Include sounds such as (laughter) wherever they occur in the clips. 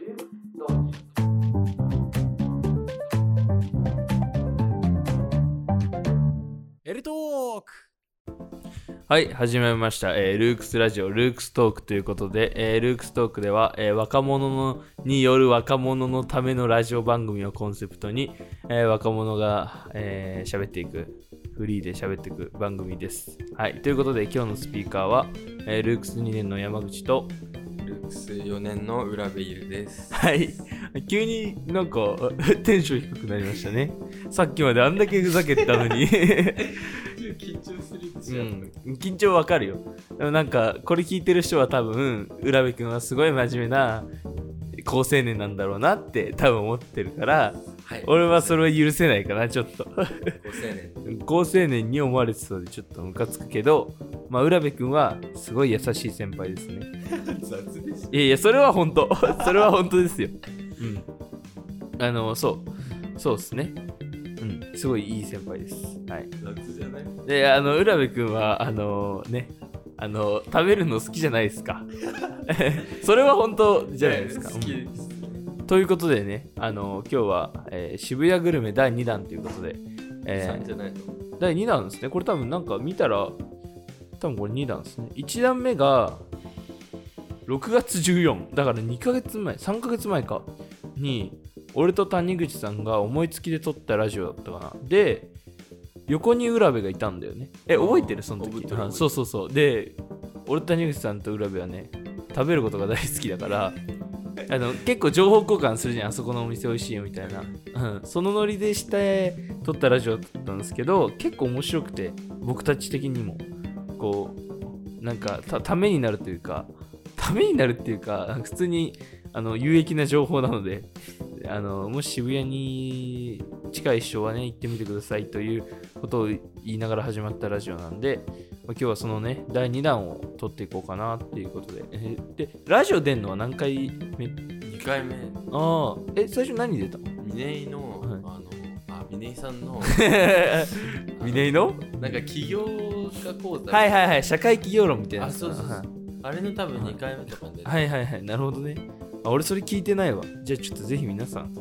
エルトークはい、始めました、えールークスラジオ、ルークストークということで、えールークストークでは、えー若者のによる若者のためのラジオ番組をコンセプトに、え若者がえー喋っていく、フリーで喋っていく番組です。はい、ということで今日のスピーカーは、えルークス2年の山口と、ルークス4年の浦部イルです。はい、急になんか (laughs) テンション低くなりましたね。さっきまであんだけふざけてたのに。緊張するうん、緊張わかるよ。でもなんか、これ聞いてる人は多分、浦部君はすごい真面目な高青年なんだろうなって多分思ってるから、はい。俺はそれは許せないかな、ちょっと。高青年。に思われてそうでちょっとムカつくけど、まあ、浦部君はすごい優しい先輩ですね。(laughs) 雑でしいやいや、それは本当。(laughs) それは本当ですよ。うん。あの、そう。そうですね。うん。すごいいい先輩です。はい。雑じゃない？で、あの、浦部君は、あのね、あの、食べるの好きじゃないですか。(laughs) それは本当じゃないですか。好きうんです。ということでね、あの、今日は、えー渋谷グルメ第2弾ということで、え3じゃないの？ー第2弾ですね。これ多分なんか見たら、多分これ2弾ですね。1弾目が、6月14、だから2ヶ月前、3ヶ月前か、に、俺と谷口さんが思いつきで撮ったラジオだったかな。で、横に浦部がいたんだよね。え、覚えてる？その時そうそうそう。で、俺と谷口さんと浦部はね、食べることが大好きだから、あの結構情報交換するじゃん、あそこのお店美味しいよみたいな。うん、そのノリでして撮ったラジオだったんですけど、結構面白くて、僕たち的にも、こう、なんかためになるというか、ためになるっていうか、普通にあの有益な情報なので、(laughs) あのもし渋谷に近い人はね、行ってみてくださいということを言いながら始まったラジオなんで、まあ今日はそのね、第2弾を撮っていこうかなっていうことで。えーで、ラジオ出んのは何回目 ?2 回目、ああ、え、最初何出たの？峰井の、はいあの、あ、峰井さんの、(laughs) 峰井の？なんか起業家講座。はいはいはい、社会企業論みたいなやあ、つそうそうそうはい。あれの多分2回目とかで。はいはいはい、なるほどね。あ俺それ聞いてないわ。じゃあちょっとぜひ皆さん、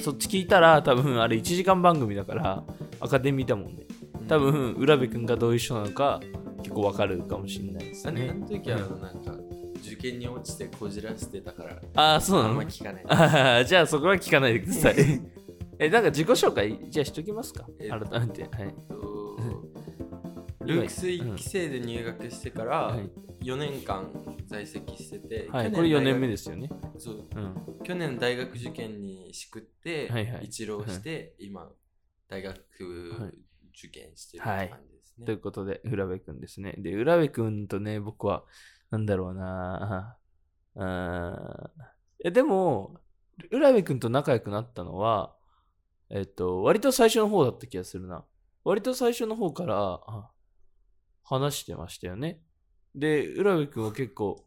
そっち聞いたら多分あれ1時間番組だから、アカデミーだもんね。うん多分、浦部君がどういう人なのか結構わかるかもしれないですあれ、あね。の時はなんか、受験に落ちてこじらせてたから、ああ、そうなあんのま聞かない。あ (laughs) ーじゃあそこは聞かないでください。(laughs) え、なんか自己紹介、じゃあしときますかえ改めて。はい。とルークス1期生で入学してからはい。4年間在籍してて、はい、これ4年目でですよね。そう。うん。去年大学受験にしくって、はいはい。一浪して、今大学受験してる感じですね、ということで、浦部くんですね。で、浦部くんとね、僕は、なんだろうなあー。え、でも、浦部くんと仲良くなったのは、えっと、割と最初の方だった気がするな。割と最初の方から、あ話してましたよね。で、浦部くんは結構、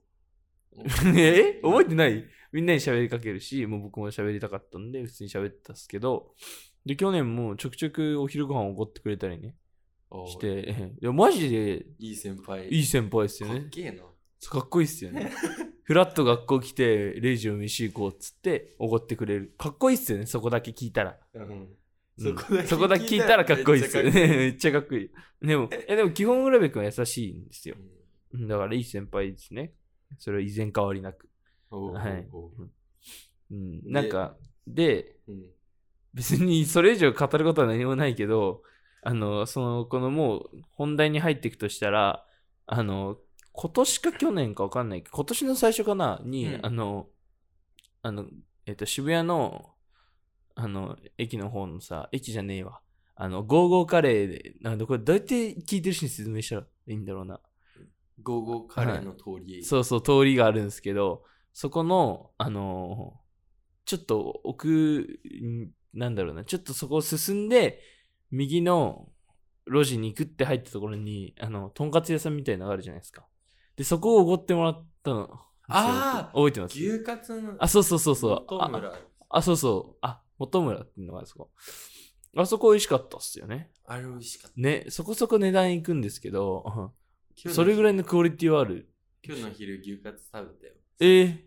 (laughs) え？覚えてない？みんなに喋りかけるし、もう僕も喋りたかったんで、普通に喋ってたんですけど、で、去年もちょくちょくお昼ご飯をおごってくれたりね、して、(laughs) いや、マジでいい先輩いい先輩ですよかっね。けえなかっこいいっすよね。(laughs) フラッと学校来て、レイジを飯行こうっつって、おごってくれる。かっこいいっすよね、そこだけ聞いたら。うんうんそこだけそこだけ聞いたらかっこいいっすよ。ね。め (laughs) めっちゃかっこいい。でも、え。でも基本、浦部君は優しいんですよ。うん。だからいい先輩ですね。それは依然変わりなく。はい。うん、なんか、で、うん。別にそれ以上語ることは何もないけど、あの、その、このもう本題に入っていくとしたら、あの、今年か去年かわかんない。けど、今年の最初かなに、うん。あの、あの、えっと、渋谷の、あの、駅の方のさ、駅じゃねえわ。あの、ゴーゴーカレーで、なんだこれ、どうやって聞いてる人に説明したらいいんだろうな。ゴーゴーカレーの通り、そうそう、通りがあるんですけど、そこの、あのちょっと奥、んなんだろうな、ちょっとそこを進んで、右の路地に行くって入ったところに、あの、とんかつ屋さんみたいなのがあるじゃないですか。で、そこをおごってもらったの。あー覚えてます？牛カツのあ、そうそうそうそう。ああ、そうそう。あ、元村っていうのがあですか。あそこ美味しかったっすよね。あれ美味しかったね、そこそこ値段いくんですけど、それぐらいのクオリティはある。今日の昼牛カツ食べたよえー、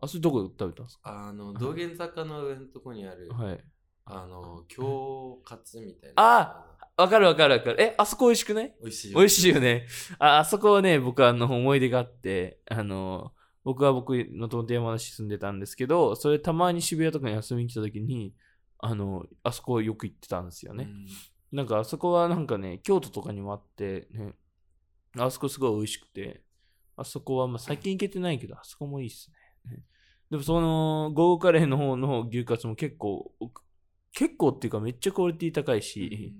あ、それどこで食べたんですあの、道玄坂の上のとこにある、かはい。あの、京カツみたいな。あわかるわかるわかる。え、あそこ美味しくない？美味しい。美味しいよね。あ、あそこはね、僕はあの思い出があって、あの、僕は僕のともと山梨住んでたんですけど、それたまに渋谷とかに遊びに来た時に、あの、あそこよく行ってたんですよね。うん。なんかあそこはなんかね、京都とかにもあって、ね、あそこすごい美味しくて、あそこはまあ最近行けてないけど、あそこもいいっすね。ね。でもその、ゴーカレーの方の牛カツも結構、結構っていうかめっちゃクオリティ高いし、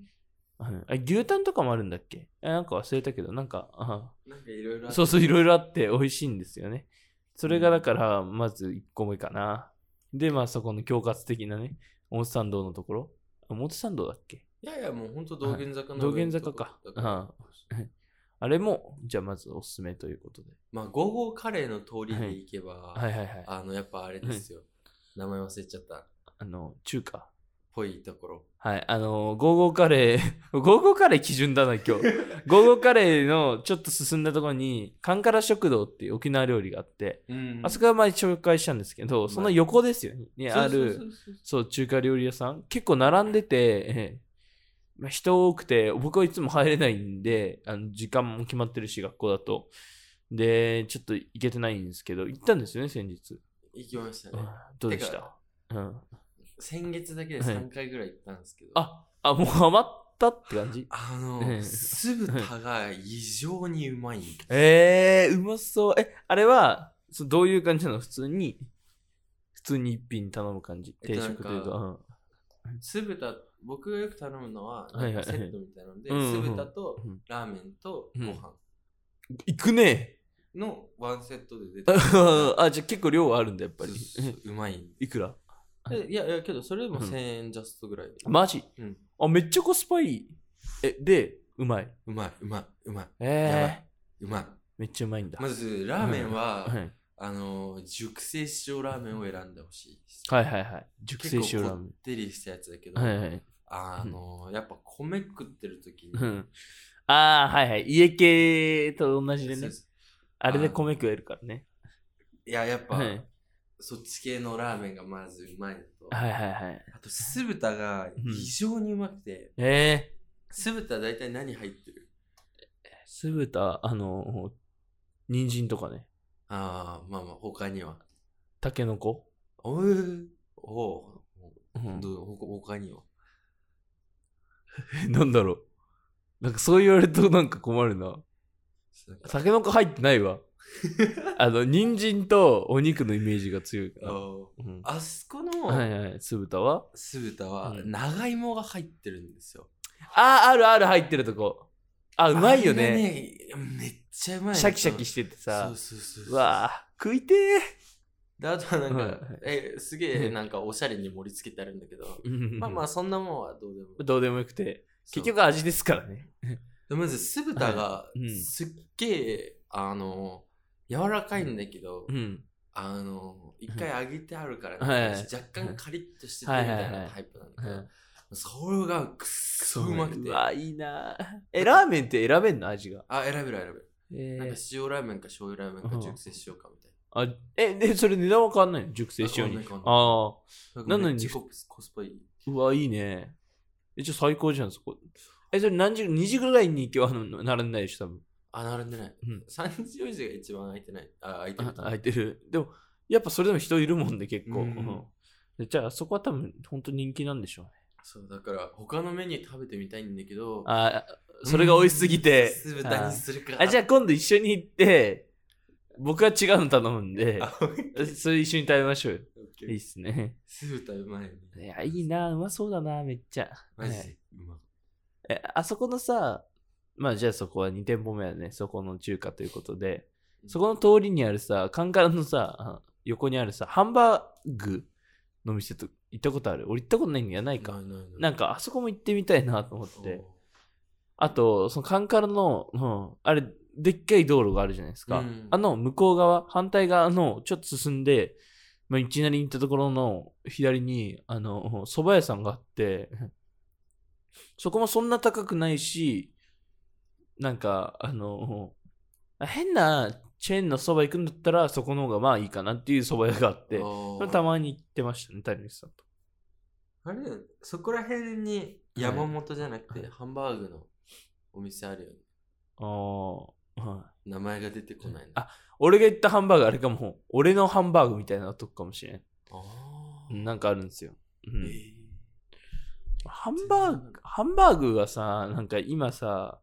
はい。あ牛タンとかもあるんだっけ？あなんか忘れたけど、なんか、あなんかいろいろそうそう、いろいろあって美味しいんですよね。それがだから、まず1個目かな。で、まあそこの恐喝的なね、表参道のところ。あ表参道だっけ？いやいや、もう本当道玄坂の道玄坂かだからああれも、じゃあまずおすすめということで。まあ、ゴーゴーカレーの通りで行けば、はいはいはい。あの、やっぱあれですよ。名前忘れちゃった。あの、中華。ぽいところ。はい、あのー、ゴーゴーカレー、(laughs) ゴーゴーカレー基準だな、今日。(laughs) ゴーゴーカレーのちょっと進んだところに、カンカラ食堂っていう沖縄料理があって、うんあそこは前紹介したんですけど、その横ですよね。にある、そう中華料理屋さん。結構並んでて、ええまあ、人多くて、僕はいつも入れないんで、あの時間も決まってるし、学校だと。で、ちょっと行けてないんですけど、行ったんですよね、先日。行きましたねうん。どうでした？うん。先月だけではい3回ぐらい行ったんですけど、あ、あ、もうハマったって感じ？あええの、酢豚が異常にうまいんです。えー、うまそう。え、あれは、そどういう感じなの？普通に、普通に一品頼む感じ？定えっと食というか。うん酢豚、僕がよく頼むのは、セットみたいなので、酢豚とうんラーメンとご飯行くね。のワンセットで出て (laughs) あ、じゃあ結構量はあるんだ、やっぱり。うまい。いくら？えいやいや、けどそれでもうん1000円ジャストぐらいで。マジ？うん。あ、めっちゃコスパいい。え、で、うまい。うまい、うまい、うまい。えやばー、いうまい。めっちゃうまいんだ。まず、ラーメンは、はいあの、熟成塩ラーメンを選んでほしい。はいはいはい。熟成塩ラーメ結構こってりしたやつだけど、ン。はいはい。あの、やっぱ米食ってる時に、うん。ああ、はいはい。家系と同じでねあれで米食えるからね。いや、やっぱ、はいそっち系のラーメンがまずうまいのと、はいはいはい。あと酢豚が異常にうまくて、え酢豚大体何入ってる？ー、酢豚、あの、人参とかね。ああ、まあまあ、他には。タケノコ？おーおうんうどう他他には？(laughs) なんだろう。なんかそう言われるとなんか困るな。なんかタケノコ入ってないわ。(laughs) あの、人参とお肉のイメージが強いから。うんあそこのはいはい。酢豚は？酢豚はうん長芋が入ってるんですよ。ああ、あるある入ってるとこ。あ、うまいよね。ねめっちゃうまいのシャキシャキしててさそう。そうそうそううわあ、食いてであとはなんか、はいえすげえなんかおしゃれに盛り付けてあるんだけど、ー。まあまあそんなもんはどうでも。どうでもよくて。結局味ですからね。でまず酢豚がいうんすっげえ、あの柔らかいんだけど、うん。あの一回揚げてあるから、はい若干カリッとしててみたいなタイプなんだけど、うんそれがくっそうまくて。わ、いいなえ、ラーメンって選べんの？味が。あ、選べる選べる。えなんか塩ラーメンか醤油ラーメンかうん熟成塩かみたいあ、え、で、それ値段は変わんないの？熟成塩に。変わんない変わんないああ。な。なのにコスパいい。うわ、いいね。え、じゃあ最高じゃん、そこ。え、それ何時、2時ぐらいに今日は並んでないでしょ、多分。あ、並んでない。うん。3時4時が一番空いてない。あ、空いてるあ。空いてる。でも、やっぱそれでも人いるもんで、結構。うんうんでじゃあ、そこは多分、本当人気なんでしょうね。そう、だから他のメニュー食べてみたいんだけど、あそれが美味しすぎて。酢豚にするか。あじゃあ今度一緒に行って、僕は違うの頼むんで、あ、それ一緒に食べましょういいっすね。酢豚うまいね。いや、いいな、うまそうだな、めっちゃ。マジはいでうまい。え、あそこのさ、まあじゃあそこは2店舗目はね、そこの中華ということで、そこの通りにあるさ、カンカラのさ、あ横にあるさ、ハンバーグの店と行ったことある？俺行ったことないんや。ないか。ないないない。なんかあそこも行ってみたいなと思って。あと、そのカンカラの、うん、あれ、でっかい道路があるじゃないですか。うん。あの向こう側、反対側のちょっと進んで、まあ、いきなり行ったところの左に、あの、蕎麦屋さんがあって、そこもそんな高くないし、なんか、あの、変なチェーンのそば行くんだったら、そこの方がまあいいかなっていう蕎麦屋があって、たまに行ってましたね、谷口さんと。あれそこら辺に山本じゃなくて、ハンバーグのお店あるよね。ああ、はい。名前が出てこないな。あ俺が言ったハンバーグあれかも、俺のハンバーグみたいなとこかもしれん。あーうんなんかあるんですよ。うんえーハンバーグ、ハンバーグはさ、なんか今さ、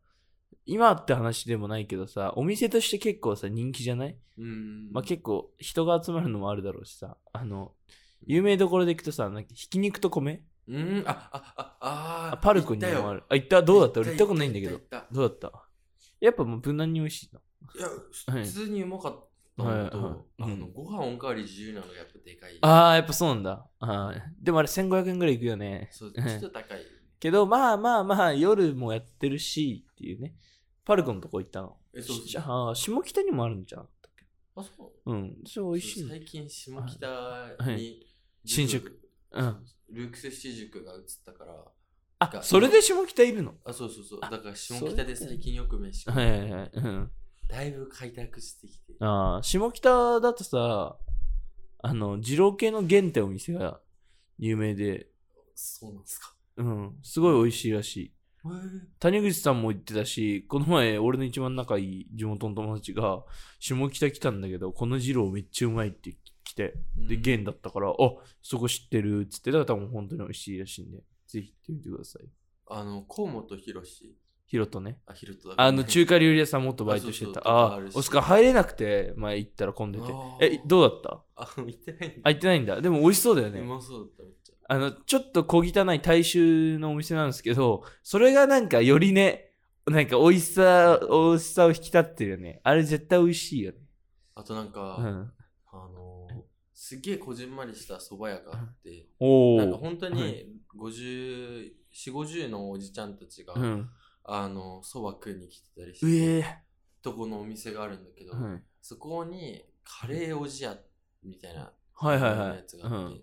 今って話でもないけどさ、お店として結構さ、人気じゃない？うん。まあ結構人が集まるのもあるだろうしさ、あの、有名どころで行くとさ、なんかひき肉と米？うん、あ、あ、あ、ああパルコにもある。あ、行った？どうだった？俺行った行ことないんだけど。どうだった？やっぱもう無難に美味しいの。たいや、はい普通にうまかっのと、はいあの、うんご飯おかわり自由なのがやっぱでかい。ああ、やっぱそうなんだ。あーでもあれ1500円ぐらいいくよね。そう、ちょっと高い。けど、まあまあまあ、夜もやってるし、っていうね。パルコのとこ行ったの。え、そうじゃあ、下北にもあるんじゃなかったっけ？あ、そう。うん。それ美味しいの。最近、下北はいに、新宿。うん。ルークス七塾が移ったから、あ、それで下北いるの？あ、そうそうそう。あだから下北で最近よく飯食うはいはいはい。うん。だいぶ開拓してきて。ああ、下北だとさ、あの、二郎系の原ってお店が有名で、そうなんですか。うん、すごい美味しいらしい。谷口さんも言ってたし、この前、俺の一番仲いい地元の友達が、下北来たんだけど、この二郎めっちゃうまいって来て、で、うん原だったから、あ、そこ知ってるっつって、だから多分本当に美味しいらしいんで、ぜひ行ってみてください。あの、河本博士。ヒロトね。あ、ヒロトだあの、中華料理屋さんもっとバイトしてた。あああるしあ、おすか入れなくて、前行ったら混んでてえ、どうだった？あ、見てないんだあ、行ってないんだ。でも美味しそうだよね。うまそうだった、めっちゃ。あの、ちょっと小汚い大衆のお店なんですけど、それがなんかよりね、なんか美味しさ、美味しさを引き立ってるよね。あれ絶対美味しいよね。あとなんか、うん。あのー、すっげえこじんまりした蕎麦屋があって、おなんかお。本当はに50、4、50のおじちゃんたちが、うん。あの、蕎麦食いに来てたりしうて、えとこのお店があるんだけど、ー。はい。そこにカレーおじやみたいなはいはいはいやつ。があって、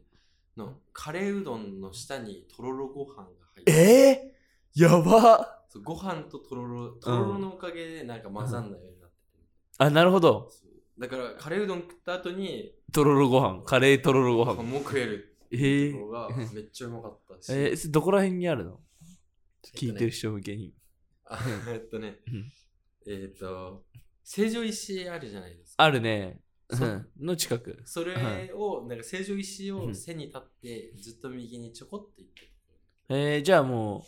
うん、のカレーうどんの下にとろろご飯が入ってえー、やばご飯ととろろ、とろろのおかげでなんか混ざんないようになってて、あ、なるほど。だからカレーうどん食った後にとろろご飯。カレーとろろご飯。も食えるえーめっちゃうまかったし、えー、どこら辺にあるの？えっとね聞いてる人向けに。あ (laughs) えっとねうん、えっと、成城石井あるじゃないですか。あるね。の近く。それを、なんか成城石井をうん背に立って、ずっと右にちょこっと行ってえー、じゃあも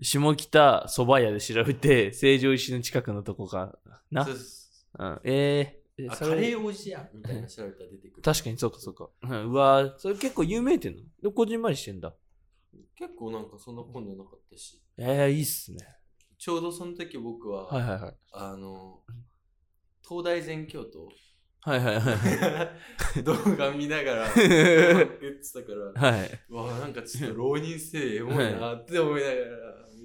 う、下北蕎麦屋で調べて、(laughs) 成城石の近くのとこかな？そうそううん、えー、カレーおじやみたいな調べたら出てくる。確かにそうかそうか。うわーそれ結構有名店なの？でこじんまりしてんだ。結構なんかそんな混んでなかったし、えー、いいっすね。ちょうどその時僕は、はいはいはい。あの、東大全教徒はいはいはい。(laughs) 動画見ながら (laughs) 言ってたから、はい。うわなんかちょっと浪人生エモいなって思いながら、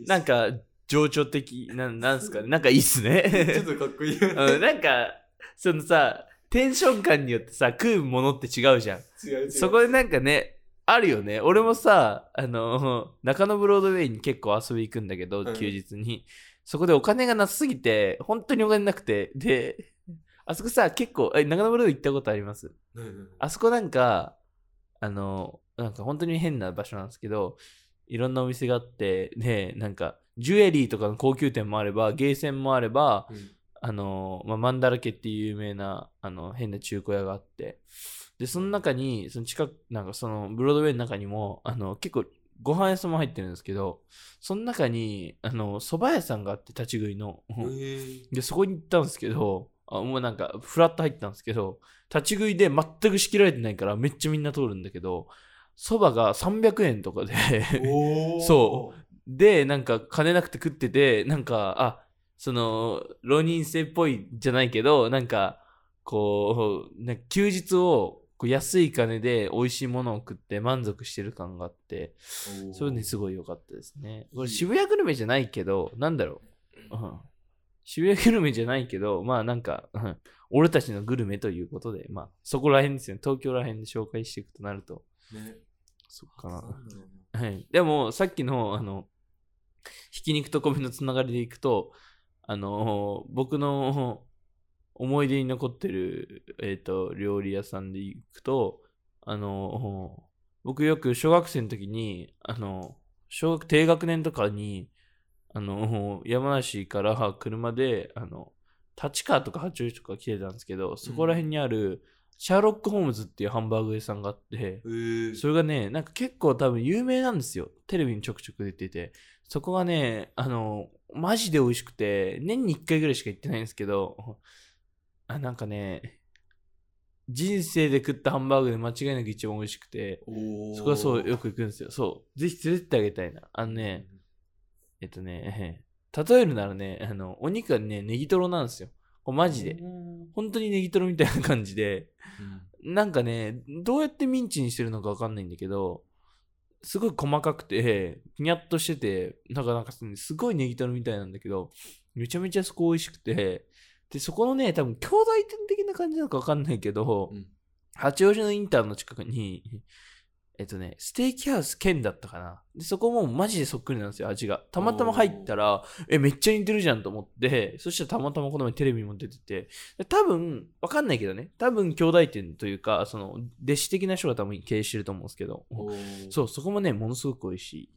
なんか、情緒的、なんなんすかね？(laughs) なんかいいっすちょっね。とかっこいいよね。うん、なんか、そのさ、テンション感によってさ、食うものって違うじゃん。違う違う。そこでなんかね、あるよね。俺もさ、あの、中野ブロードウェイに結構遊び行くんだけど、うん休日に。そこでお金がなさすぎて、本当にお金なくて。で、あそこさ、結構、え、中野ブロードウェイ行ったことあります？うんうんあそこなんか、あの、なんか本当に変な場所なんですけど、いろんなお店があって、で、なんか、ジュエリーとかの高級店もあれば、ゲーセンもあれば、うんあの、まあ、マンダラケっていう有名な、あの、変な中古屋があって、で、その中に、その近く、なんかその、ブロードウェイの中にも、あの、結構、ご飯屋さんも入ってるんですけど、その中に、あの、蕎麦屋さんがあって、立ち食いの。で、そこに行ったんですけど、あもうなんか、フラッと入ったんですけど、立ち食いで全く仕切られてないから、めっちゃみんな通るんだけど、蕎麦が300円とかで、(laughs) そで、なんか金なくて食ってて、なんか、あ、その、浪人生っぽいじゃないけど、なんか、こう、なんか休日をこう安い金で美味しいものを食って満足してる感があって、おーそれね、すごい良かったですね。これいい渋谷グルメじゃないけど、なんだろう。うん渋谷グルメじゃないけど、まあなんか、うん俺たちのグルメということで、まあそこら辺ですよね。東京ら辺で紹介していくとなると、ね。そっかな。なんだろうなはい。でも、さっきの、あの、ひき肉と米のつながりでいくと、あの、僕の思い出に残ってる、えっ、と、料理屋さんで行くと、あの、僕よく小学生の時に、あの、小学低学年とかに、あの、山梨から車で、あの、立川とか八王子とか来てたんですけど、そこら辺にある、シャーロック・ホームズっていうハンバーグ屋さんがあって、えー、それがね、なんか結構多分有名なんですよ。テレビにちょくちょく出てて。そこがね、あの、マジで美味しくて、年に1回ぐらいしか行ってないんですけど、あなんかね、人生で食ったハンバーグで間違いなく一番美味しくて、そこはそうよく行くんですよ。そう。ぜひ連れてってあげたいな。あのね、えっとね、(laughs) 例えるならね、あの、お肉がね、ネギトロなんですよ。これマジで。うん本当にネギトロみたいな感じで、なんかね、どうやってミンチにしてるのかわかんないんだけど、すごい細かくて、にゃっとしてて、なんかなんかすごいネギトロみたいなんだけど、めちゃめちゃそこ美味しくて、で、そこのね、多分兄弟店的な感じなのかわかんないけど、うん八王子のインターの近くに、えっとね、ステーキハウス兼だったかな。で、そこもマジでそっくりなんですよ、味が。たまたま入ったら、え、めっちゃ似てるじゃんと思って、そしたらたまたまこの前テレビも出てて、で多分、わかんないけどね、多分兄弟店というか、その、弟子的な人が多分経営してると思うんですけど、そう、そこもね、ものすごく美味しい。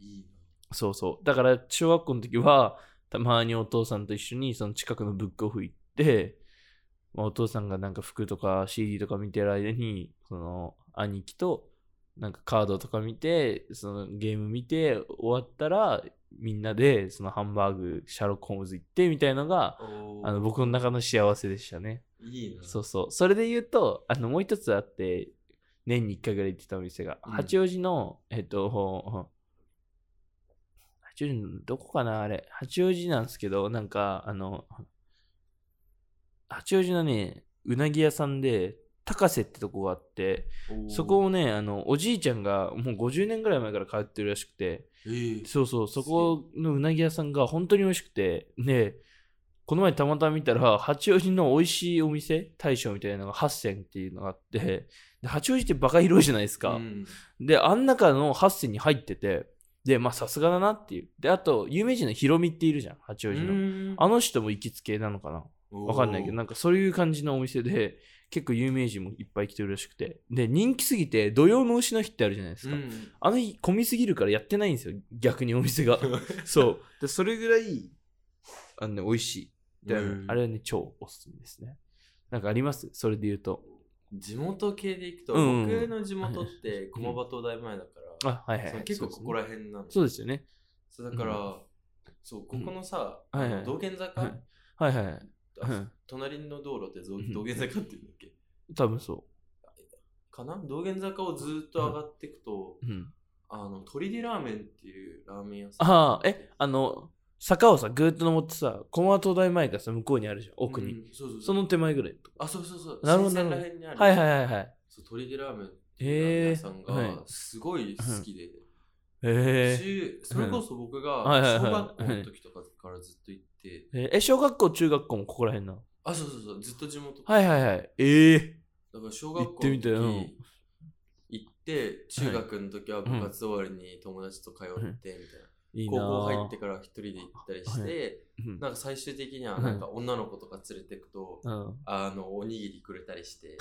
そうそう。だから、小学校の時は、たまにお父さんと一緒に、その近くのブックオフ行って、まあ、お父さんがなんか服とか CD とか見てる間に、その、兄貴と、なんかカードとか見て、そのゲーム見て、終わったら、みんなで、そのハンバーグ、シャーロック・ホームズ行って、みたいなのが、あの、僕の中の幸せでしたね。いいな。そうそう。それで言うと、あの、もう一つあって、年に一回ぐらい行ってたお店が、うん八王子の、えっと、八王子の、どこかなあれ。八王子なんですけど、なんか、あの、八王子のね、うなぎ屋さんで、高瀬ってとこがあって、そこをね、あの、おじいちゃんがもう50年ぐらい前から通ってるらしくて、えーそうそう、そこのうなぎ屋さんが本当に美味しくて、で、この前たまたま見たら、八王子の美味しいお店、大将みたいなのが8選っていうのがあって、で八王子ってバカ広いじゃないですか。うんで、あん中の8選に入ってて、で、まあさすがだなっていう。で、あと、有名人のヒロミっているじゃん、八王子の。うんあの人も行きつけなのかなわかんないけど、なんかそういう感じのお店で、(laughs) 結構有名人もいっぱい来てるらしくて。で、人気すぎて、土曜の牛の日ってあるじゃないですか。うんあの日混みすぎるからやってないんですよ、逆にお店が。(laughs) そう。で、それぐらい、あのね、美味しい。でうんあれはね、超おすすめですね。なんかあります？それで言うと。地元系で行くと、うんうん僕の地元って駒場東大前だから、あ、はいはい、はい。結構ここらら辺なの。そうですよね。そうだから、そう、ここのさ、うんはいはい道玄坂、はいはいはいはい。あうん隣の道路ってぞうん道玄坂って言うんだっけ？多分そかな？道玄坂をずっと上がっていくと、う。うん。あの、鳥でラーメンっていうラーメン屋さん。ああ、え、あの、坂をさ、ぐーっと登ってさ、駒場東大前がさ、向こうにあるじゃん、奥に。うんそうそうそうその手前ぐらい。あ、そうそうそう。なるほどにある。はいはいはいはい。そう鳥でラーメンっていうラーメン屋さんがすごい好きで、へえ。しそれこそ僕がはいはいはい小学校の時とかからずっと行って、ええ、小学校、中学校もここら辺なの？あ、そうそうそう、ずっと地元。はいはいはい。ええ。だから小学校行ってみたいのうん時行って、中学の時は部活終わりに友達と通ってみたいな。いいな高校ぁ入ってから一人で行ったりして、うんなんか最終的にはなんか女の子とか連れてくと、うん。あの、おにぎりくれたりして。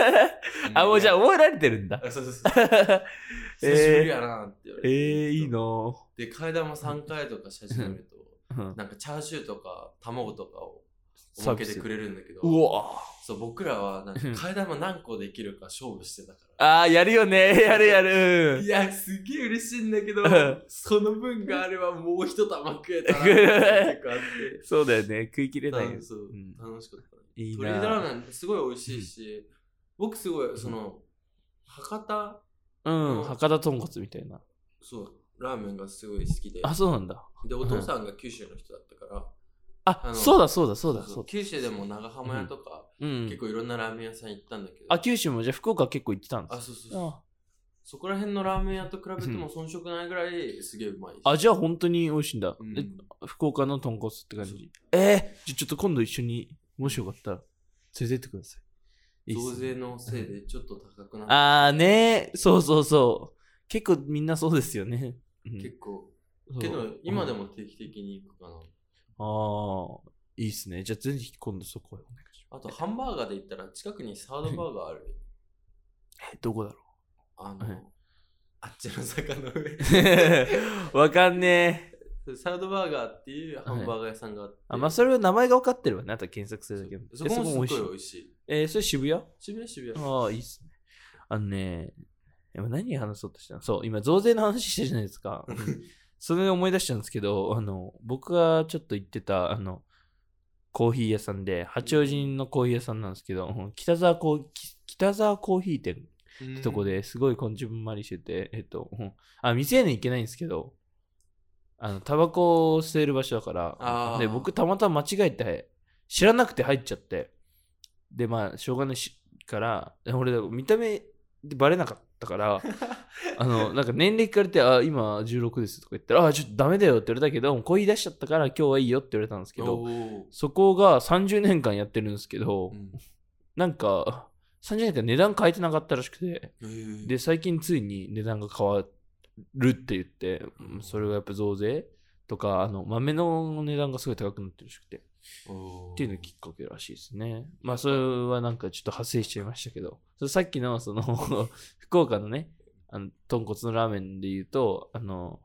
(laughs) あ、もうじゃあ覚えられてるんだ。あそうそうそう。(laughs) 久しぶりやなって言われて。ええいいなぁ。で、替え玉3回とかし始めると、うんなんかチャーシューとか卵とかをおまけでくれるんだけど、うわそう僕らはなんかうん替え玉何個できるか勝負してたから。ああ、やるよね。(laughs) やるやるい。や、すげえ嬉しいんだけどうん、その分があればもう一玉食えた。(laughs) そうだよね。食い切れないよ。そううん楽しかった。いい鶏ラなーメンすごい美味しいし、僕すごい、その、博多、うん。博多豚骨みたいな。そう、ラーメンがすごい好きで。あ、そうなんだ。で、お父さんが九州の人だったから、あ、そうだそうだそうだそうだ。九州でも長浜屋とか、うん結。構いろんなラーメン屋さん行ったんだけど、あ、九州もじゃあ福岡結構行ってたんであ、すそうそうそう。あそこら辺のラーメン屋と比べても遜色ないぐらいすげえうまいし。あ、じゃあ本当に美味しいんだ。福岡の豚骨って感じ？えー、じゃあちょっと今度一緒に、もしよかったら、連れてってください。増税のせいでちょっと高くなって、あーねー、そうそうそう。結構みんなそうですよね。うん結構。けど、今でうんも定期的に行くかな。ああ、いいっすね。じゃあぜひ今度そこへお願いします。あと、ハンバーガーで言ったら、近くにサードバーガーある。え、どこだろあの、はいあっちの坂の上。う (laughs) わかんねえ。サードバーガーっていうハンバーガー屋さんがあって。あ、まあ、それは名前が分かってるわね。あと検索するだけでそこもすっごい美味しい。えーそれ渋谷？渋谷渋谷。ああ、いいっすね。あのね、今何話そうとしたの？そう、今増税の話したじゃないですか。それで思い出したんですけど、あの、僕がちょっと行ってた、あの、コーヒー屋さんで、八王子のコーヒー屋さんなんですけど、うん。北沢コーき北沢コーヒー店ってとこですごいこんじんまりしてて、えっと、うん。あ、未成年行けないんですけど、あの、タバコを吸える場所だからで、僕たまたま間違えて、知らなくて入っちゃって、で、まあ、しょうがないしから、俺、見た目でバレなかったから、(laughs) あの、なんか年齢聞かれて、あ、今16ですとか言ったら、あ、ちょっとダメだよって言われたけど、コーヒー出しちゃったから今日はいいよって言われたんですけど、そこが30年間やってるんですけど、うん。なんか、30年間値段変えてなかったらしくて、で、最近ついに値段が変わるって言って、うんそれがやっぱ増税とか、あの、豆の値段がすごい高くなってるらしくて、っていうのがきっかけらしいですね。まあ、それはなんかちょっと派生しちゃいましたけど、さっきの、その、(laughs) 福岡のね、あの、豚骨のラーメンで言うと、あの、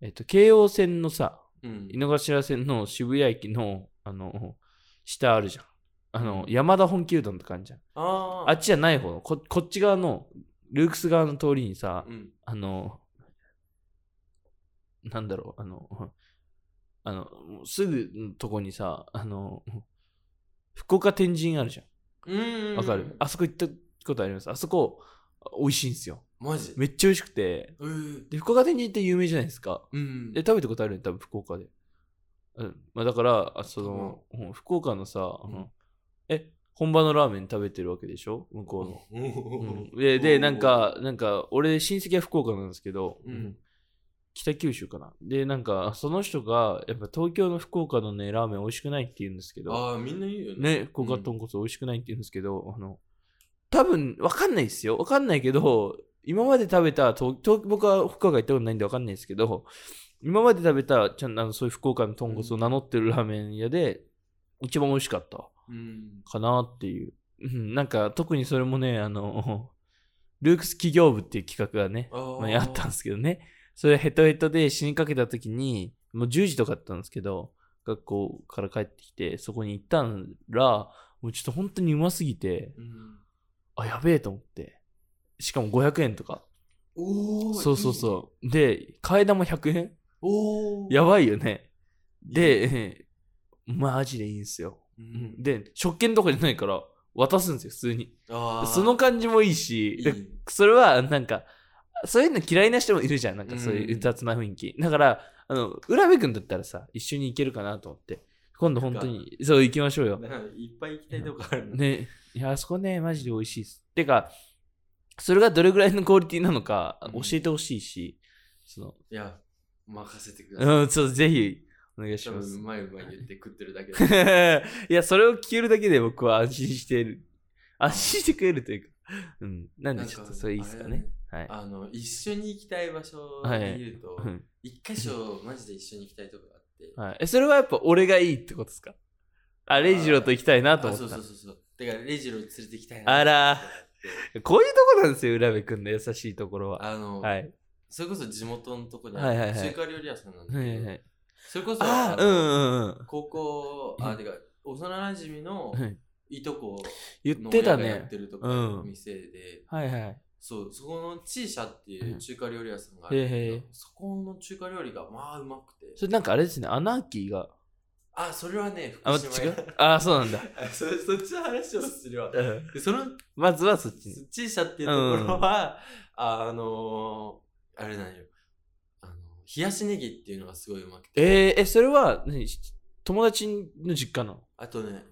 えっと、京王線のさ、うん井の頭線の渋谷駅の、あの、下あるじゃん。あの、うん山田本気うどんって感じじゃん。あっちじゃない方のこ、こっち側の、ルークス側の通りにさ、うんあの、なんだろう、あの、あの、すぐのとこにさ、あの、福岡天神あるじゃうんん。わかる？あそこ行ったことあります。あそこ、美味しいんですよ。マジ？めっちゃ美味しくて。えーで、福岡天神って有名じゃないですか。うんで、食べたことあるよね、多分福岡で。うん。まあだから、あその、うん福岡のさ、うんうんえ、本場のラーメン食べてるわけでしょ？向こうの。うんうんで、で、なんか、なんか、俺、親戚は福岡なんですけど、うん北九州かな。で、なんか、その人が、やっぱ東京の福岡のね、ラーメン美味しくないって言うんですけど、ああ、みんな言うよね。ね、福岡豚骨美味しくないって言うんですけど、あの、多分、わかんないですよ。わかんないけど、今まで食べた、東東僕は福岡行ったことないんでわかんないですけど、今まで食べた、ちゃんとあのそういう福岡の豚骨を名乗ってるラーメン屋で、一番美味しかったうん。かなっていう。うんなんか、特にそれもね、あの、ルークス企業部っていう企画がね、あーまあ、やったんですけどね。それヘトヘトで死にかけた時に、もう10時とかだったんですけど、学校から帰ってきて、そこに行ったら、もうちょっと本当にうますぎて、うんあ、やべえと思って。しかも500円とか。そうそうそう。で、替え玉100円やばいよね。で、マジでいいんすよ。うんで、食券とかじゃないから、渡すんですよ、普通に。その感じもいいし、いそれはなんか、そういうの嫌いな人もいるじゃん。なんかそういうう雑な雰囲気。だから、あの、浦部君だったらさ、一緒に行けるかなと思って。今度本当に、そう行きましょうよ。いっぱい行きたいとこあるの。ね、いや、あそこね、マジで美味しいです。てか、それがどれぐらいのクオリティなのかうん教えてほしいし、その、いや、任せてください。うん、ちょっとぜひ、お願いしますう。まいうまい言って食ってるだけだ。(laughs) いや、それを聞けるだけで僕は安心している。安心してくれるというか。うん。なんでちょっとそれいいですかね。はい。あの、一緒に行きたい場所はいで言うとう、ん一箇所マジで一緒に行きたいとこがあって。はい。え、それはやっぱ俺がいいってことですか？あ、レイジローと行きたいなとあ思った。そうそうそうそう。だからレジロー連れて行きたいな。あらこういうとこなんですよ、浦部君の優しいところは。あの、はい。それこそ地元のとこにはいはいはい中華料理屋さんなんだけどはいはいはい。それこそあうんうんうん。高校、あ、うんてか、幼馴染のはいいとこ言ってたの親がやっねて。るとこうんの店で、はいはい。そう、そこのチーシャっていう中華料理屋さんがあるんだけど、へーへーそこの中華料理がまあうまくて。それなんかあれですね、アナーキーが。あ、それはね、あ、福島違うあ、そうなんだ。あ (laughs) そそっちの話をするわ。うんでそのまずはそっちに。チーシャっていうところは、あのー、あれなんよ。あの、冷やしネギっていうのがすごいうまくて。えー、え、それは何？友達の実家なの？あとね、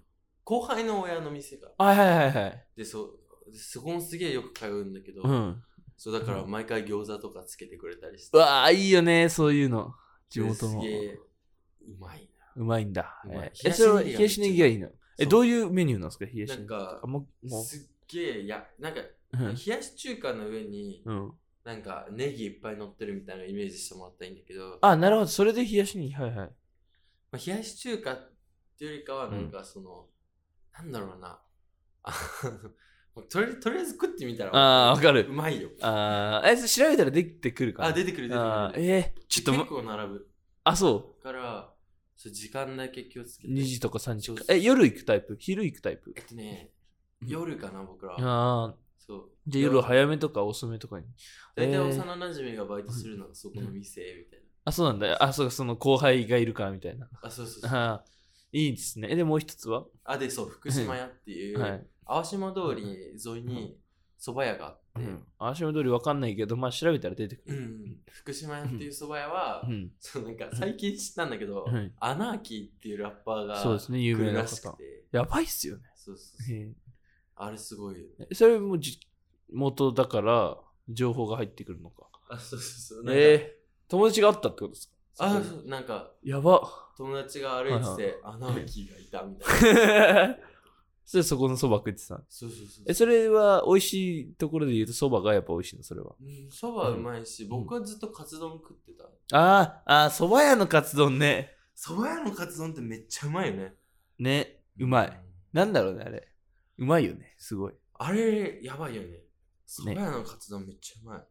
後輩の親の店が。はいはいはいはい。で、そう、でそこもすげえよく通うんだけど、うん。そうだから毎回餃子とかつけてくれたりして。うわあ、いいよね、そういうの。地元のですげ。えうまいうまいんだ。えそれは冷やしネギがいいの？え、どういうメニューなんですか？冷やしな。ネギ。なんかあ、、もう、もすっげえ、や、なんか、う。うん冷やし中華の上に、うん。なんかネギいっぱい乗ってるみたいなイメージしてもらったらいいんだけど、あ、なるほど。それで冷やしネギ。はいはい。まあ、冷やし中華っていうよりかは、なんかその、なんだろうな。とりとりあえず食ってみたらあーわかるうまいよ。あーえ、調べたら出てくるかなあ、出てくる出てくる。あーえー、ちょっと結も、構並ぶ。あ、そだから、そう時間だけ気をつけう。て。2時とか3時とかえ、夜行くタイプ？昼行くタイプ？えっとね、夜かな、僕ら。ああ、そう。じゃあ夜早めとか遅めとかに。大体えー幼馴染がバイトするのはそこの店みたいな。あ、そうなんだ。あ、そうか、その後輩がいるからみたいな。あ、そうそうそう。ああ、いいですね。え、で、もう一つは？あ、で、そう、福島屋っていう、(laughs) はい。淡島通り沿いに蕎麦屋があって、うん。足元通りわかんないけど、まあ調べたら出てくうんる。福島屋っていう蕎麦屋は、うん。そうなんか最近知ったんだけど、はいアナーキーっていうラッパーがそうですね、有名な方。て、やばいっすよね。そうそうそうへあれすごいよね。えそれもじ元だから、情報が入ってくるのか。あ、そうそうそう。えー、友達があったってことですか？あ、なんかにやば。友達が歩いてはいて、アナーキーがいたみたいな。(laughs) それそこのそば食ってたそうそうそう。え、それは美味しいところで言うとそばがやっぱ美味しいの、それは。うん蕎麦うまいし、僕はずっとカツ丼食ってた。あーあー、そば屋のカツ丼ね。蕎麦屋のカツ丼ってめっちゃうまいよね。ね、うまい。なんだろうね、あれ。うまいよね、すごい。あれ、やばいよね。蕎麦屋のカツ丼めっちゃうまい。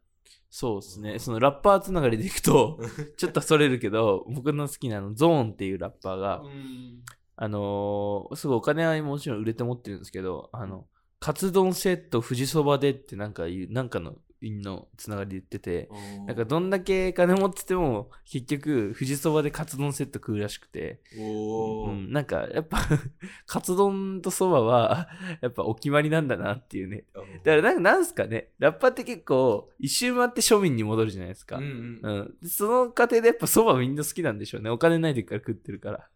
そうですね。そのラッパーつながりでいくと、(laughs) ちょっとそれるけど、僕の好きなあのゾーンっていうラッパーが、うん。あのーすごいお金はもちろん売れて持ってるんですけど、あの、カツ丼セット富士そばでってなんか言う、なんかの、のつながりで言ってて、なんかどんだけ金持ってても、結局、富士そばでカツ丼セット食うらしくて、うん、なんか、やっぱ、(laughs) カツ丼とそばは、(laughs) やっぱお決まりなんだなっていうね。だからなんか、なんすかね、ラッパーって結構、一周回って庶民に戻るじゃないですか。うんうんうん。でその過程でやっぱそばみんな好きなんでしょうね。お金ない時から食ってるから。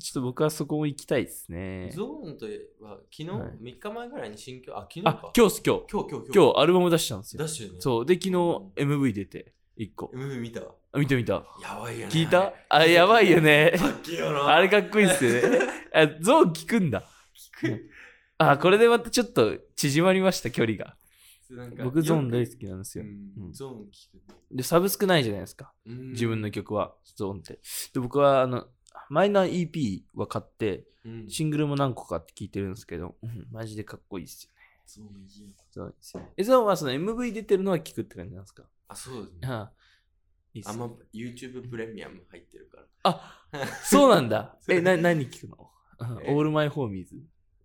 ちょっと僕はそこも行きたいですね。ゾーンといえば、昨日、はい3日前ぐらいに新居、あ、昨日あか。、今日今日。今日、今日、今日アルバム出したんですよ。ダッシュね。そう。で、昨日 MV 出て、1個。MV 見たわ。あ見た見た。やばいよね。聞いた？あ、やばいよね。かっけえよな。あれかっこいいっすよね。(laughs) あ、ゾーン聞くんだ。あ、これでまたちょっと縮まりました、距離が。僕ゾーン大よ好きなんですよ。ゾーン聞く。で、サブスクないじゃないですか。うん自分の曲は、ゾーンって。で、僕は、あの、マイナー EP は買って、うんシングルも何個かって聞いてるんですけど、うんマジでかっこいいっすよね。そうですよね。え、ゾーンはその MV 出てるのは聞くって感じなんですか？あ、そうですね。ああいいねあんま YouTube プレミアム入ってるから。あ、そうなんだ。(laughs) え、な、何聞くの？えオールマイホーミーズ。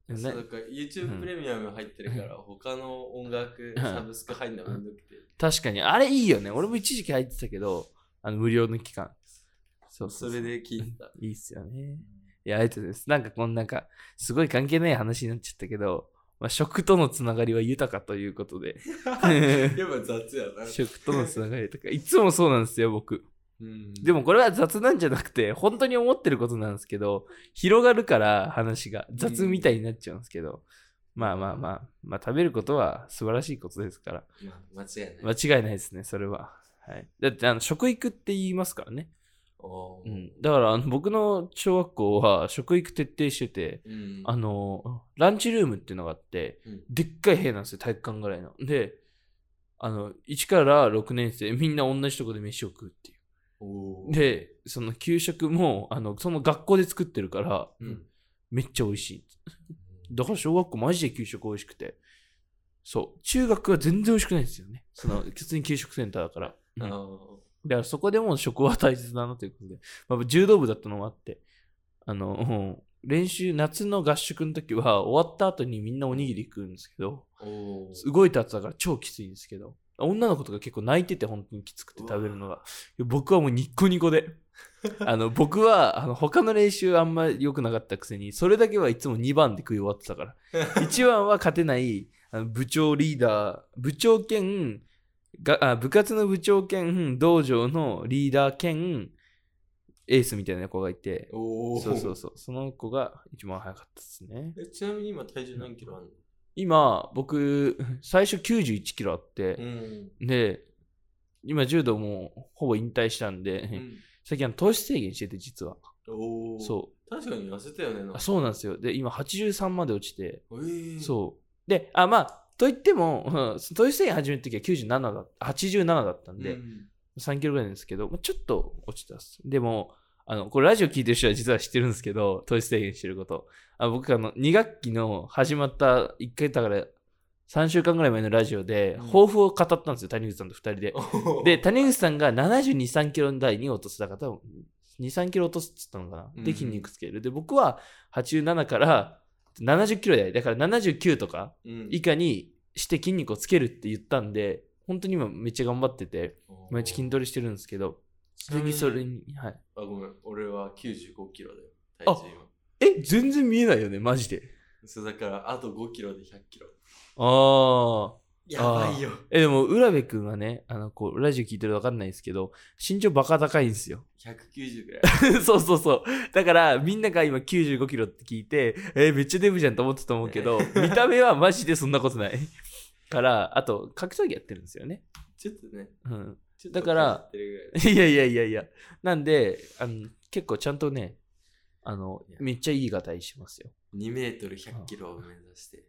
そうなだから YouTube プレミアム入ってるから、他の音楽サブスク入んのめんどくて。確かに、あれいいよね。俺も一時期入ってたけど、あの、無料の期間。そうそれで聞いてた。いいっすよね。いや、ありがとうございます。なんかこのなんか、すごい関係ない話になっちゃったけど、まあ、食とのつながりは豊かということで。(laughs) やっぱ雑やな。食とのつながりとか、いつもそうなんですよ、僕。うんでもこれは雑なんじゃなくて、本当に思ってることなんですけど、広がるから話が雑みたいになっちゃうんですけど、まあまあまあ、まあ食べることは素晴らしいことですから、まあ、間違いない。間違いないですね、それは。はい。だって、あの、食育って言いますからね。うん。だから、あの僕の小学校は食育徹底してて、うんあの、ランチルームっていうのがあって、うんでっかい部屋なんですよ、体育館ぐらいの。で、あの、1から6年生、みんな同じとこで飯を食うっていう。で、その給食も、あの、その学校で作ってるから、うんめっちゃ美味しい。だから小学校マジで給食美味しくて。そう。中学は全然美味しくないんですよね。その、普通に給食センターだから。だーからそこでも食は大切だなということで。まあ、柔道部だったのもあって、あの、う (laughs) ん練習、夏の合宿の時は終わった後にみんなおにぎり食うんですけど、動いた後だから超きついんですけど、女の子とか結構泣いてて本当にきつくて食べるのが。僕はもうニッコニコで。(laughs) あの僕はあの他の練習あんま良くなかったくせに、それだけはいつも2番で食い終わってたから。(laughs) 1番は勝てないあの部長リーダー、部長兼があ部活の部長兼道場のリーダー兼エースみたいな子がいて、そうそうそう、その子が一番早かったですね。えちなみに今体重何キロある今、僕、最初91キロあって、のうん。で、今柔道もほぼ引退したんで、うん最近糖質制限してて実は。そ確かに痩せたよね。あそうなんですよ。で、今83まで落ちて、えー、そう。で、あ、まあ、といっても、うん糖質制限始めるときは97だ、87だったんで、うん3キロぐらいですけど、まあちょっと落ちたっす。でも、あの、これラジオ聞いてる人は実は知ってるんですけど、糖質制限してること。あ僕、あの、2学期の始まった1回だから、3週間ぐらい前のラジオで、うん抱負を語ったんですよ、谷口さんと2人で。で、谷口さんが72、3キロ台に落とす。だから多分、2、3キロ落とすって言ったのかな。うんで、筋肉つける。で、僕は87から70キロ台。だから79とかうん以下にして筋肉をつけるって言ったんで、本当に今めっちゃ頑張ってて、毎日筋トレしてるんですけど、次それに、はい。あ、ごめん。俺は95キロだよ。あ体重今。え、全然見えないよね、マジで。そうだから、あと5キロで100キロ。ああ。やばいよ。え、でも、浦部くんはね、あの、こう、ラジオ聞いてると分かんないですけど、身長バカ高いんですよ。190ぐらい。(laughs) そうそうそう。だから、みんなが今95キロって聞いて、えーめっちゃデブじゃんと思ってたと思うけど、見た目はマジでそんなことない。から、あと、格闘技やってるんですよね。ちょっとね。うん。だからいいやいやいやいや。なんで、あの、結構ちゃんとね、あのめっちゃいいがたいしますよ。2メートル100キロを目指して。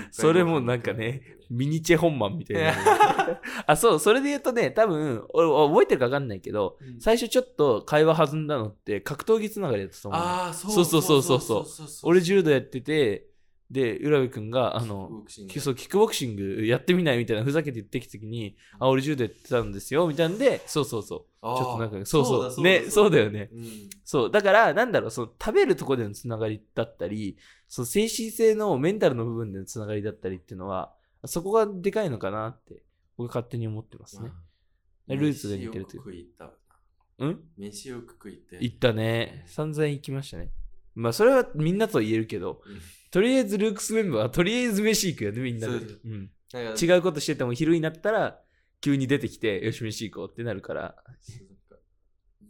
(laughs) それもなんかね、ミニチェ本番みたいな。(laughs) あ、そう、それで言うとね、多分、俺覚えてるか分かんないけど、うん最初ちょっと会話弾んだのって格闘技つながりだったと思う。ああ、そうそうそうそうそう俺柔道やってて、で、浦部くんが、あの、キックボクシングやってみないみたいなふざけて言ってきた時に、あ、俺柔道やってたんですよ、みたいなんで、そうそうそう。ちょっとなんか、そうそう。だね、そうだよね。うんそう。だから、なんだろう、その食べるところでのつながりだったり、その精神性のメンタルの部分でのつながりだったりっていうのは、そこがでかいのかなって、僕勝手に思ってますね。まあルーツが似てるという飯よく食い行った。うん？飯よく食い行って。行ったね。散々行きましたね。まあ、それはみんなと言えるけど、うんとりあえずルークスメンバーはとりあえず飯行くよね、みんなで。そううん、違うことしてても昼になったら、急に出てきて、よし、飯行こうってなるから、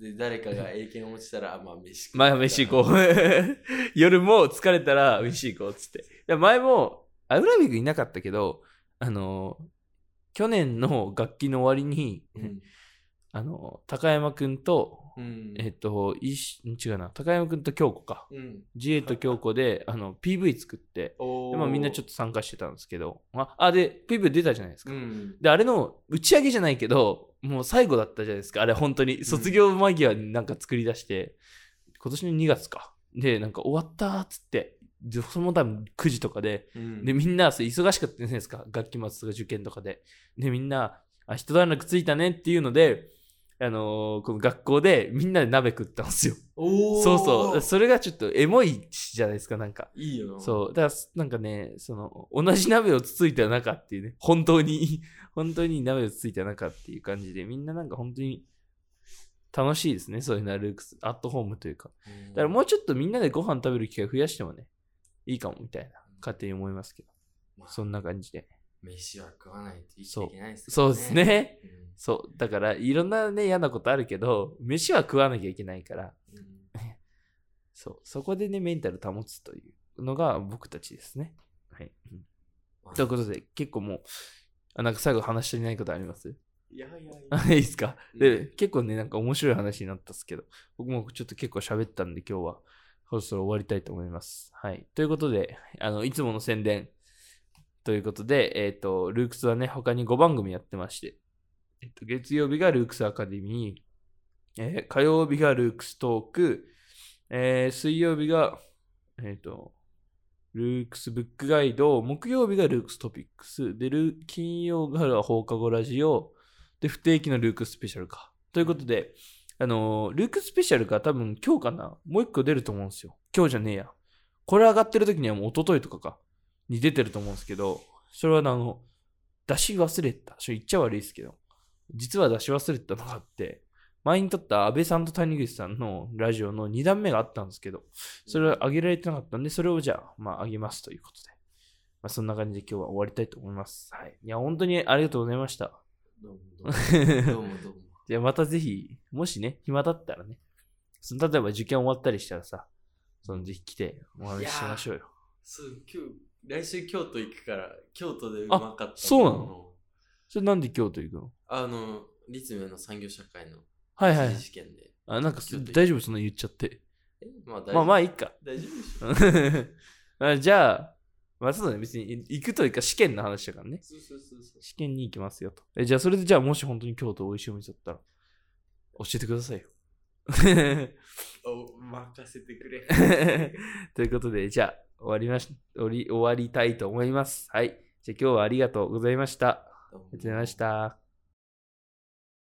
で、誰かが英検落ちたら、あまあ飯食うまあ飯行こう。(laughs) 夜も疲れたら飯行こうっつって。前も、あ、浦部君いなかったけど、あの、去年の楽器の終わりに、うん。あの、高山くんと、うん。えっと、いし違うな、高山くんと京子か。うん。自衛と京子で、あの、PV 作って、おでまあ、みんなちょっと。と参加してたんですけど、あ、あで、PV 出たじゃないですか。うん。で、あれの打ち上げじゃないけど、もう最後だったじゃないですか。あれ本当に。卒業間際になんか作り出して、今年の2月か。で、なんか終わったーっつって、でその多分9時とかで、うんで、みんな忙しかったじゃないですか。学期末とか受験とかで。で、みんな、あ、一段落ついたねっていうので、あのーこの学校でみんなで鍋食ったんですよ。そうそう。それがちょっとエモいじゃないですか、なんか。いいよな。そう。だから、なんかね、その、同じ鍋をつついた中っていうね、本当に、(laughs) 本当に鍋をつついた中っていう感じで、みんななんか本当に楽しいですね、そういうのはルークス、アットホームというか。うん。だからもうちょっとみんなでご飯食べる機会増やしてもね、いいかもみたいな、勝手に思いますけど、まあそんな感じで。飯は食わないと生きていけないですそうですね。うんそう。だから、いろんなね、嫌なことあるけど、飯は食わなきゃいけないから、うん (laughs) そう。そこでね、メンタル保つというのが僕たちですね。はい。うんまあということで、結構もう、あなんか最後話し足りないことあります？いやいやいや。あ (laughs) いいですか？うんで、結構ね、なんか面白い話になったんですけど、僕もちょっと結構喋ったんで今日は、そろそろ終わりたいと思います。はい。ということで、あの、いつもの宣伝ということで、えっ、と、ルークスはね、他に5番組やってまして、えっ、と、月曜日がルークスアカデミー、えー火曜日がルークストーク、えー水曜日が、えっ、と、ルークスブックガイド、木曜日がルークストピックス、で、金曜日が放課後ラジオ、で、不定期のルークスペシャルか。ということで、あのールークスペシャルが多分今日かなもう一個出ると思うんですよ。今日じゃねえや。これ上がってる時にはもう一昨日とかか。に出てると思うんですけど、それはあの、出し忘れた。それ言っちゃ悪いですけど、実は出し忘れたのがあって、前に撮った安倍さんと谷口さんのラジオの2段目があったんですけど、それは上げられてなかったんで、それをじゃあ、まあ上げますということで。まあそんな感じで今日は終わりたいと思います。はい。いや、本当にありがとうございました。どうもどうも。(laughs) どうもどうも。じゃあまたぜひ、もしね、暇だったらね、その例えば受験終わったりしたらさ、そのぜひ来てお話ししましょうよ。そう、今日、来週京都行くから、京都でうまかったそうなの？それなんで京都行くの？あの、立命の産業社会のはいはい一次試験で。あ、なんか大丈夫？そんな言っちゃって。え？まあ大丈夫。まあまあいいか。大丈夫でしょ。(laughs) あじゃあ、まあそうだね。別に行くというか試験の話だからね。そうそうそうそう。試験に行きますよと。えじゃあそれでじゃあもし本当に京都美味しいお店だったら、教えてくださいよ。(laughs) お任せてくれ。(laughs) ということで、じゃあ、終わりまし終わり終わりたいと思います。はい。じゃあ今日はありがとうございました。ありがとうございました。